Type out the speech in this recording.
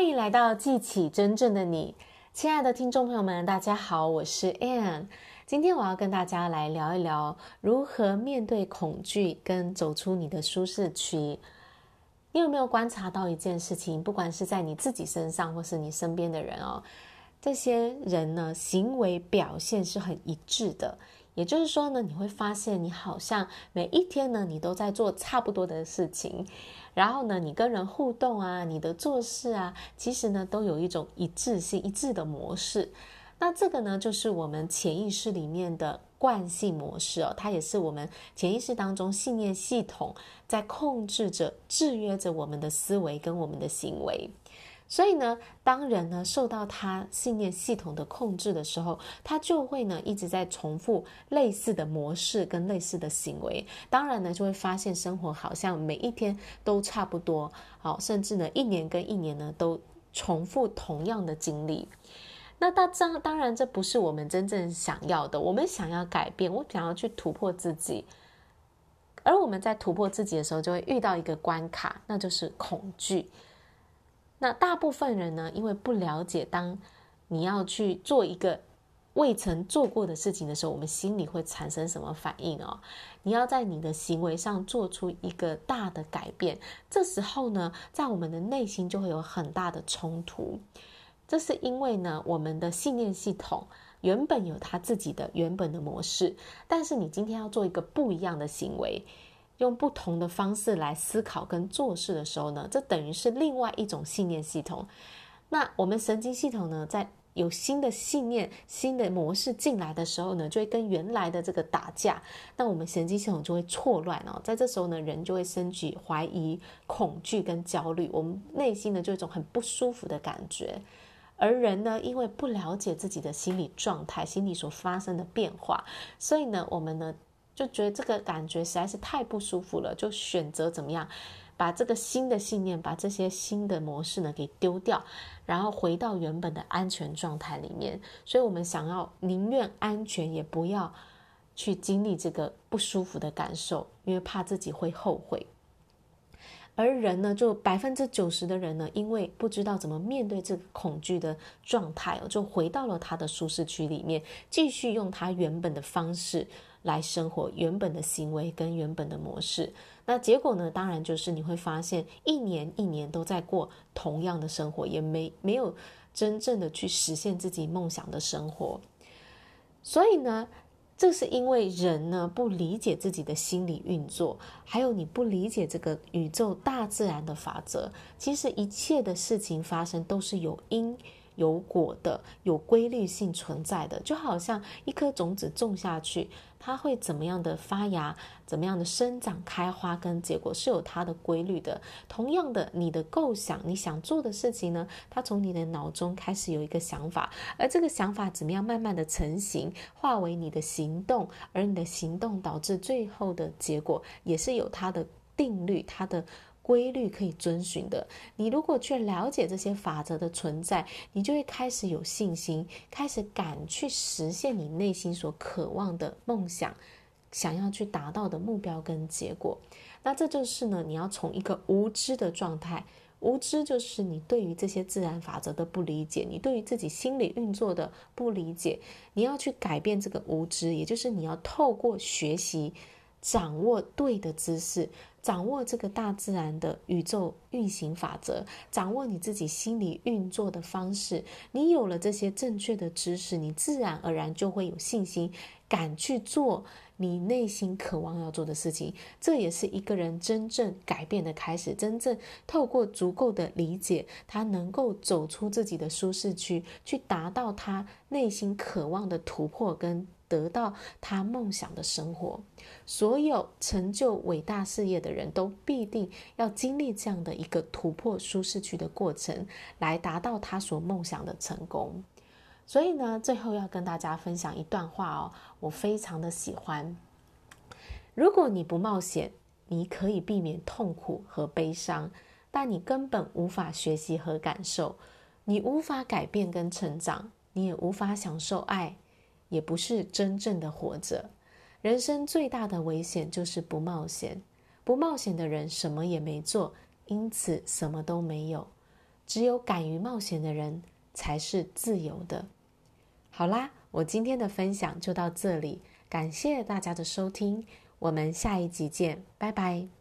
欢迎来到记起真正的你，亲爱的听众朋友们，大家好，我是 Ann。今天我要跟大家来聊一聊如何面对恐惧，跟走出你的舒适区。你有没有观察到一件事情？不管是在你自己身上，或是你身边的人哦，这些人呢，行为表现是很一致的。也就是说呢，你会发现你好像每一天呢，你都在做差不多的事情，然后呢，你跟人互动啊，你的做事啊，其实呢，都有一种一致性、一致的模式。那这个呢，就是我们潜意识里面的惯性模式哦，它也是我们潜意识当中信念系统在控制着、制约着我们的思维跟我们的行为。所以呢，当人呢受到他信念系统的控制的时候，他就会呢一直在重复类似的模式跟类似的行为。当然呢，就会发现生活好像每一天都差不多，好，甚至呢一年跟一年呢都重复同样的经历。那大当当然这不是我们真正想要的。我们想要改变，我想要去突破自己。而我们在突破自己的时候，就会遇到一个关卡，那就是恐惧。那大部分人呢，因为不了解，当你要去做一个未曾做过的事情的时候，我们心里会产生什么反应哦？你要在你的行为上做出一个大的改变，这时候呢，在我们的内心就会有很大的冲突。这是因为呢，我们的信念系统原本有它自己的原本的模式，但是你今天要做一个不一样的行为。用不同的方式来思考跟做事的时候呢，这等于是另外一种信念系统。那我们神经系统呢，在有新的信念、新的模式进来的时候呢，就会跟原来的这个打架。那我们神经系统就会错乱哦，在这时候呢，人就会升起怀疑、恐惧跟焦虑。我们内心呢，就有一种很不舒服的感觉。而人呢，因为不了解自己的心理状态、心理所发生的变化，所以呢，我们呢。就觉得这个感觉实在是太不舒服了，就选择怎么样，把这个新的信念，把这些新的模式呢给丢掉，然后回到原本的安全状态里面。所以，我们想要宁愿安全，也不要去经历这个不舒服的感受，因为怕自己会后悔。而人呢，就百分之九十的人呢，因为不知道怎么面对这个恐惧的状态，就回到了他的舒适区里面，继续用他原本的方式。来生活原本的行为跟原本的模式，那结果呢？当然就是你会发现，一年一年都在过同样的生活，也没没有真正的去实现自己梦想的生活。所以呢，这是因为人呢不理解自己的心理运作，还有你不理解这个宇宙大自然的法则。其实一切的事情发生都是有因。有果的，有规律性存在的，就好像一颗种子种下去，它会怎么样的发芽，怎么样的生长、开花跟结果是有它的规律的。同样的，你的构想，你想做的事情呢，它从你的脑中开始有一个想法，而这个想法怎么样慢慢的成型，化为你的行动，而你的行动导致最后的结果，也是有它的定律，它的。规律可以遵循的，你如果去了解这些法则的存在，你就会开始有信心，开始敢去实现你内心所渴望的梦想，想要去达到的目标跟结果。那这就是呢，你要从一个无知的状态，无知就是你对于这些自然法则的不理解，你对于自己心理运作的不理解，你要去改变这个无知，也就是你要透过学习。掌握对的知识，掌握这个大自然的宇宙运行法则，掌握你自己心理运作的方式。你有了这些正确的知识，你自然而然就会有信心，敢去做你内心渴望要做的事情。这也是一个人真正改变的开始。真正透过足够的理解，他能够走出自己的舒适区，去达到他内心渴望的突破跟。得到他梦想的生活，所有成就伟大事业的人都必定要经历这样的一个突破舒适区的过程，来达到他所梦想的成功。所以呢，最后要跟大家分享一段话哦，我非常的喜欢。如果你不冒险，你可以避免痛苦和悲伤，但你根本无法学习和感受，你无法改变跟成长，你也无法享受爱。也不是真正的活着。人生最大的危险就是不冒险。不冒险的人什么也没做，因此什么都没有。只有敢于冒险的人才是自由的。好啦，我今天的分享就到这里，感谢大家的收听，我们下一集见，拜拜。